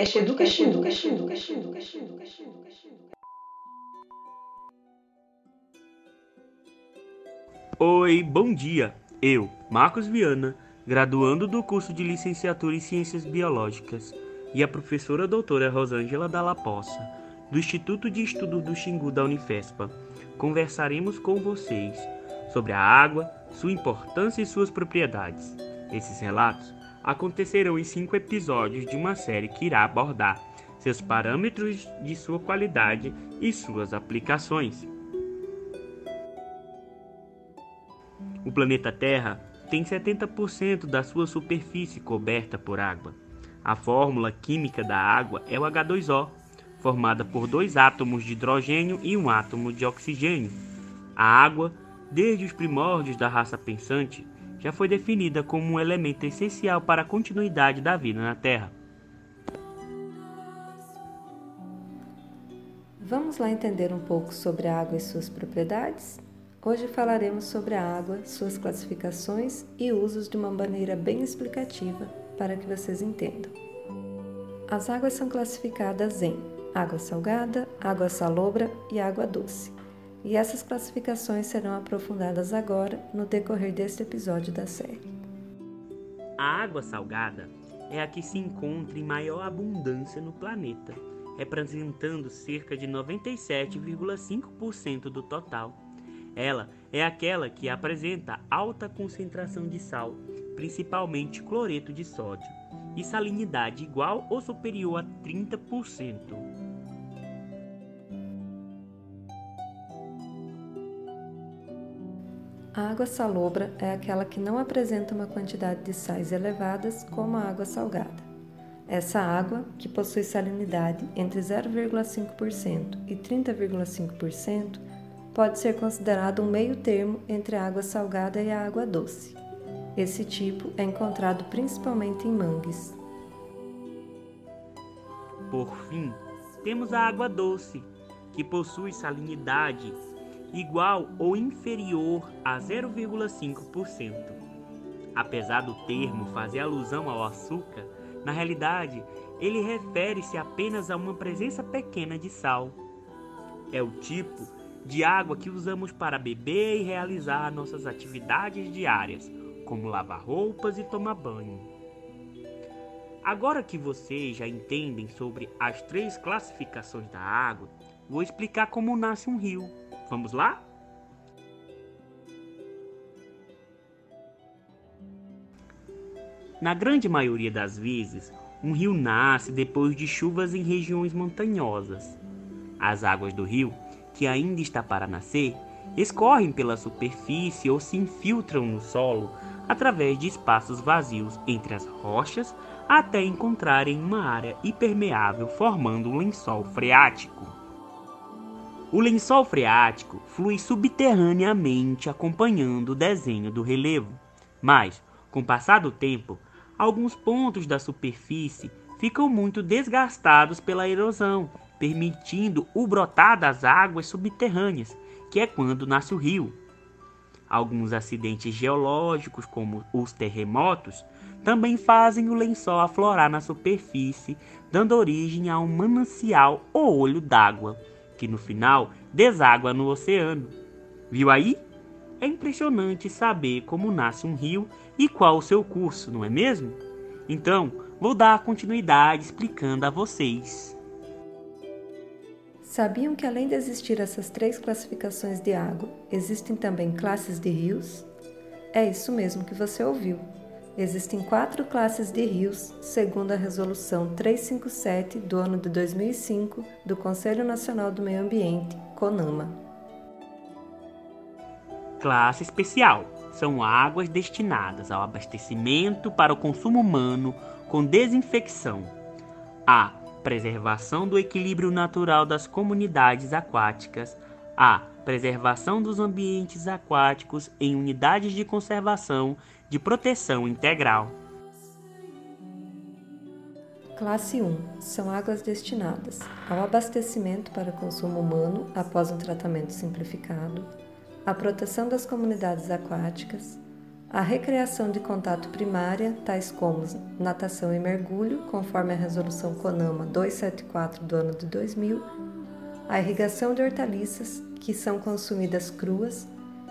podcast Educação. Oi, bom dia. Eu, Marcos Viana, graduando do curso de Licenciatura em Ciências Biológicas, e a professora doutora Rosângela Dalla Poça, do Instituto de Estudos do Xingu da Unifespa, conversaremos com vocês sobre a água, sua importância e suas propriedades. Esses relatos acontecerão em cinco episódios de uma série que irá abordar seus parâmetros de sua qualidade e suas aplicações. O planeta Terra tem 70% da sua superfície coberta por água. A fórmula química da água é o H2O, formada por dois átomos de hidrogênio e um átomo de oxigênio. A água, desde os primórdios da raça pensante, já foi definida como um elemento essencial para a continuidade da vida na Terra. Vamos lá entender um pouco sobre a água e suas propriedades? Hoje falaremos sobre a água, suas classificações e usos de uma maneira bem explicativa para que vocês entendam. As águas são classificadas em água salgada, água salobra e água doce e essas classificações serão aprofundadas agora no decorrer deste episódio da série. A água salgada é a que se encontra em maior abundância no planeta, representando cerca de 97,5% do total. Ela é aquela que apresenta alta concentração de sal, principalmente cloreto de sódio, e salinidade igual ou superior a 30%. A água salobra é aquela que não apresenta uma quantidade de sais elevadas como a água salgada. Essa água, que possui salinidade entre 0,5% e 30,5%, pode ser considerado um meio termo entre a água salgada e a água doce. Esse tipo é encontrado principalmente em mangues. Por fim, temos a água doce, que possui salinidade igual ou inferior a 0,5%. Apesar do termo fazer alusão ao açúcar, na realidade ele refere-se apenas a uma presença pequena de sal. É o tipo de água que usamos para beber e realizar nossas atividades diárias, como lavar roupas e tomar banho. Agora que vocês já entendem sobre as três classificações da água, vou explicar como nasce um rio. Vamos lá? Na grande maioria das vezes, um rio nasce depois de chuvas em regiões montanhosas. As águas do rio, que ainda está para nascer, escorrem pela superfície ou se infiltram no solo através de espaços vazios entre as rochas até encontrarem uma área impermeável formando um lençol freático. O lençol freático flui subterraneamente acompanhando o desenho do relevo, mas, com o passar do tempo, alguns pontos da superfície ficam muito desgastados pela erosão, permitindo o brotar das águas subterrâneas, que é quando nasce o rio. Alguns acidentes geológicos, como os terremotos, também fazem o lençol aflorar na superfície, dando origem a um manancial ou olho d'água que no final deságua no oceano. Viu aí? É impressionante saber como nasce um rio e qual o seu curso, não é mesmo? Então, vou dar continuidade explicando a vocês. Sabiam que além de existir essas três classificações de água, existem também classes de rios? É isso mesmo que você ouviu. Existem quatro classes de rios, segundo a Resolução 357 do ano de 2005 do Conselho Nacional do Meio Ambiente, CONAMA. Classe especial são águas destinadas ao abastecimento para o consumo humano com desinfecção. A. Preservação do equilíbrio natural das comunidades aquáticas. A. Preservação dos ambientes aquáticos em unidades de conservação de proteção integral. Classe 1 são águas destinadas ao abastecimento para consumo humano após um tratamento simplificado, à proteção das comunidades aquáticas, a recreação de contato primária, tais como natação e mergulho, conforme a resolução CONAMA 274 do ano de 2000, a irrigação de hortaliças, que são consumidas cruas,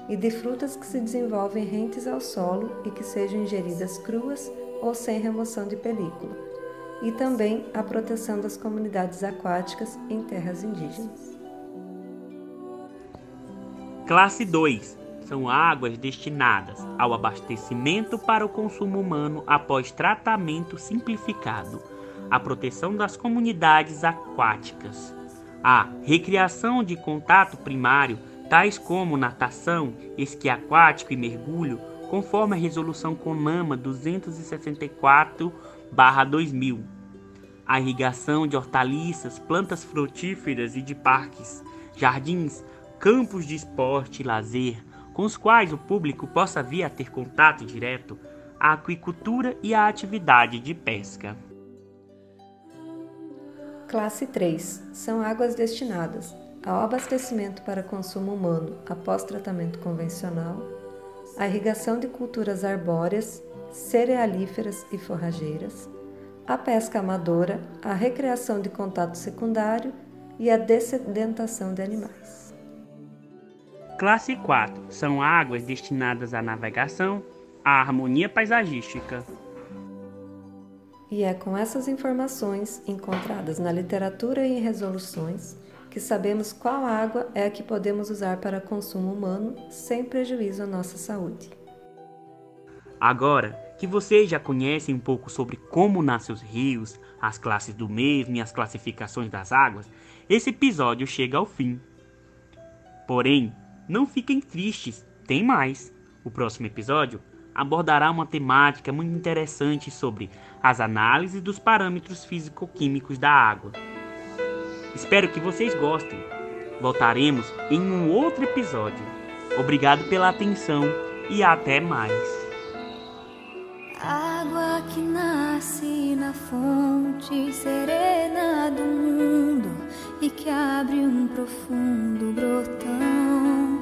e de frutas que se desenvolvem rentes ao solo e que sejam ingeridas cruas ou sem remoção de película, e também a proteção das comunidades aquáticas em terras indígenas. Classe 2 são águas destinadas ao abastecimento para o consumo humano após tratamento simplificado, a proteção das comunidades aquáticas, a recriação de contato primário, tais como natação, esqui aquático e mergulho, conforme a resolução CONAMA 264/2000. A irrigação de hortaliças, plantas frutíferas e de parques, jardins, campos de esporte e lazer, com os quais o público possa vir a ter contato direto, a aquicultura e a atividade de pesca. Classe 3 são águas destinadas ao abastecimento para consumo humano após tratamento convencional, a irrigação de culturas arbóreas, cerealíferas e forrageiras, a pesca amadora, a recreação de contato secundário e a dessedentação de animais. Classe 4 são águas destinadas à navegação, à harmonia paisagística. E é com essas informações encontradas na literatura e em resoluções que sabemos qual água é a que podemos usar para consumo humano sem prejuízo à nossa saúde. Agora que vocês já conhecem um pouco sobre como nascem os rios, as classes do mesmo e as classificações das águas, esse episódio chega ao fim. Porém, não fiquem tristes, tem mais. O próximo episódio abordará uma temática muito interessante sobre as análises dos parâmetros físico-químicos da água. Espero que vocês gostem. Voltaremos em um outro episódio. Obrigado pela atenção e até mais. Água que nasce na fonte serena do mundo e que abre um profundo brotão.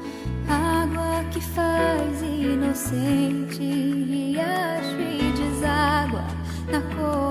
Água que faz inocente riacho e deságua na cor.